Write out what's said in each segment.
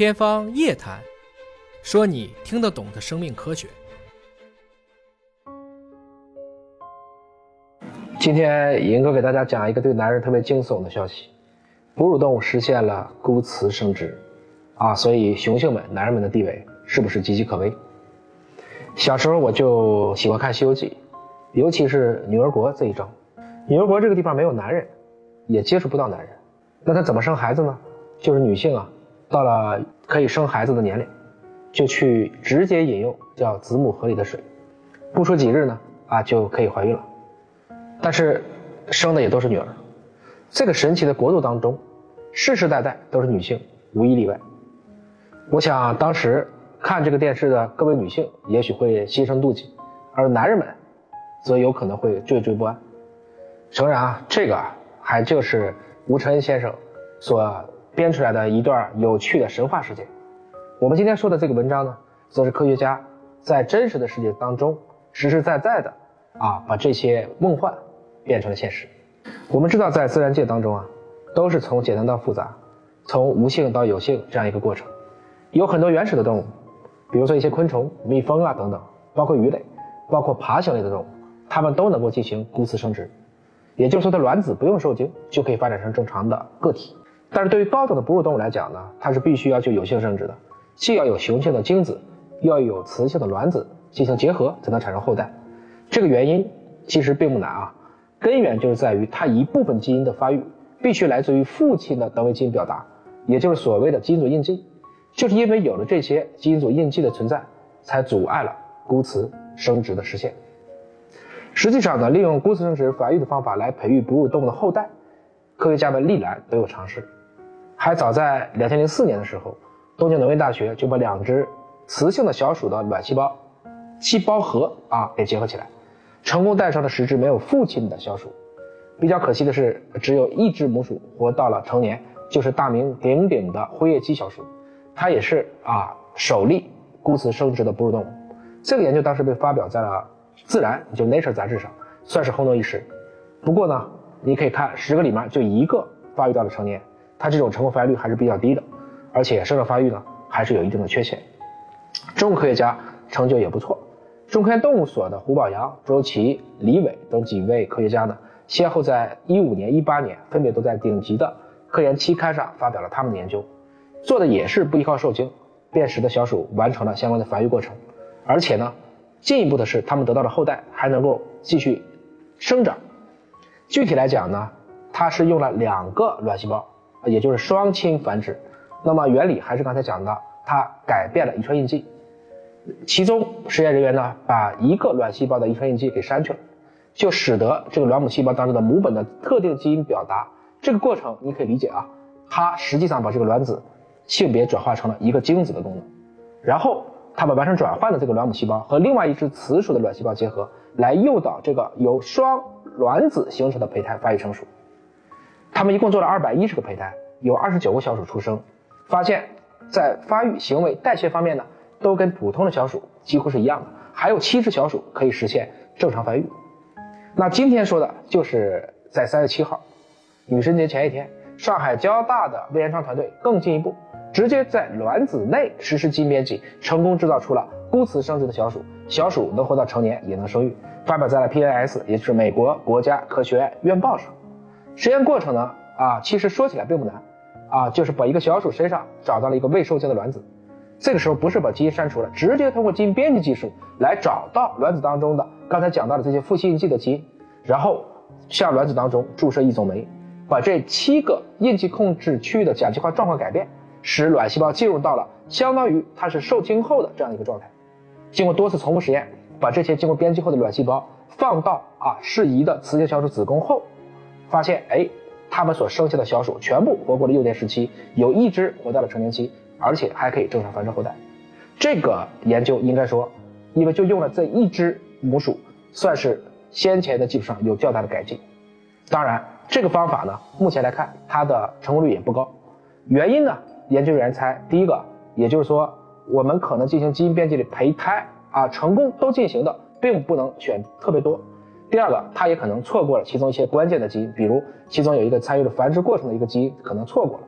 天方夜谭，说你听得懂的生命科学。今天银哥给大家讲一个对男人特别惊悚的消息：哺乳动物实现了孤雌生殖，啊，所以雄性们、男人们的地位是不是岌岌可危？小时候我就喜欢看《西游记》，尤其是女儿国这一章。女儿国这个地方没有男人，也接触不到男人，那她怎么生孩子呢？就是女性啊，到了可以生孩子的年龄，就去直接饮用叫子母河里的水，不出几日呢，啊就可以怀孕了。但是生的也都是女儿。这个神奇的国度当中，世世代代都是女性，无一例外。我想当时看这个电视的各位女性也许会心生妒忌，而男人们则有可能会惴惴不安。诚然啊，这个还就是吴承恩先生所编出来的一段有趣的神话事件。我们今天说的这个文章呢，则是科学家在真实的世界当中实实在在的啊，把这些梦幻变成了现实。我们知道，在自然界当中啊，都是从简单到复杂，从无性到有性这样一个过程。有很多原始的动物，比如说一些昆虫、蜜蜂啊等等，包括鱼类，包括爬行类的动物，它们都能够进行孤雌生殖。也就是说，它卵子不用受精就可以发展成正常的个体。但是对于高等的哺乳动物来讲呢，它是必须要求有性生殖的，既要有雄性的精子，又要有雌性的卵子进行结合，才能产生后代。这个原因其实并不难啊，根源就是在于它一部分基因的发育必须来自于父亲的等位基因表达，也就是所谓的基因组印记。就是因为有了这些基因组印记的存在，才阻碍了孤雌生殖的实现。实际上呢，利用孤雌生殖繁育的方法来培育哺乳动物的后代，科学家们历来都有尝试。还早在两千零四年的时候，东京农业大学就把两只雌性的小鼠的卵细胞细胞核啊给结合起来，成功诞生了十只没有父亲的小鼠。比较可惜的是，只有一只母鼠活到了成年，就是大名鼎鼎的灰叶鸡小鼠，它也是啊首例孤雌生殖的哺乳动物。这个研究当时被发表在了。自然就 Nature 杂志上算是轰动一时，不过呢，你可以看十个里面就一个发育到了成年，它这种成功发育率还是比较低的，而且生长发育呢还是有一定的缺陷。中国科学家成就也不错，中科院动物所的胡宝阳、周琦、李伟等几位科学家呢，先后在一五年、一八年分别都在顶级的科研期刊上发表了他们的研究，做的也是不依靠受精，便使得小鼠完成了相关的繁育过程，而且呢。进一步的是，他们得到的后代还能够继续生长。具体来讲呢，它是用了两个卵细胞，也就是双亲繁殖。那么原理还是刚才讲的，它改变了遗传印记。其中实验人员呢，把一个卵细胞的遗传印记给删去了，就使得这个卵母细胞当中的母本的特定基因表达这个过程，你可以理解啊，它实际上把这个卵子性别转化成了一个精子的功能，然后。它把完成转换的这个卵母细胞和另外一只雌鼠的卵细胞结合，来诱导这个由双卵子形成的胚胎发育成熟。他们一共做了二百一十个胚胎，有二十九个小鼠出生，发现，在发育、行为、代谢方面呢，都跟普通的小鼠几乎是一样的。还有七只小鼠可以实现正常繁育。那今天说的就是在三月七号，女神节前一天，上海交大的魏延昌团队更进一步。直接在卵子内实施基因编辑，成功制造出了孤雌生殖的小鼠，小鼠能活到成年，也能生育，发表在了 PNS，也就是美国国家科学院院报上。实验过程呢，啊，其实说起来并不难，啊，就是把一个小鼠身上找到了一个未受精的卵子，这个时候不是把基因删除了，直接通过基因编辑技术来找到卵子当中的刚才讲到的这些父系印记的基因，然后向卵子当中注射一种酶，把这七个印记控制区域的甲基化状况改变。使卵细胞进入到了相当于它是受精后的这样一个状态。经过多次重复实验，把这些经过编辑后的卵细胞放到啊适宜的雌性小鼠子宫后，发现哎，它们所生下的小鼠全部活过了幼年时期，有一只活到了成年期，而且还可以正常繁殖后代。这个研究应该说，因为就用了这一只母鼠，算是先前的技术上有较大的改进。当然，这个方法呢，目前来看它的成功率也不高。原因呢？研究人员猜，第一个，也就是说，我们可能进行基因编辑的胚胎啊，成功都进行的，并不能选特别多。第二个，它也可能错过了其中一些关键的基因，比如其中有一个参与了繁殖过程的一个基因，可能错过了。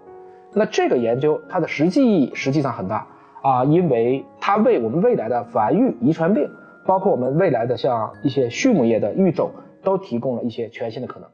那这个研究它的实际意义实际上很大啊，因为它为我们未来的繁育、遗传病，包括我们未来的像一些畜牧业的育种，都提供了一些全新的可能。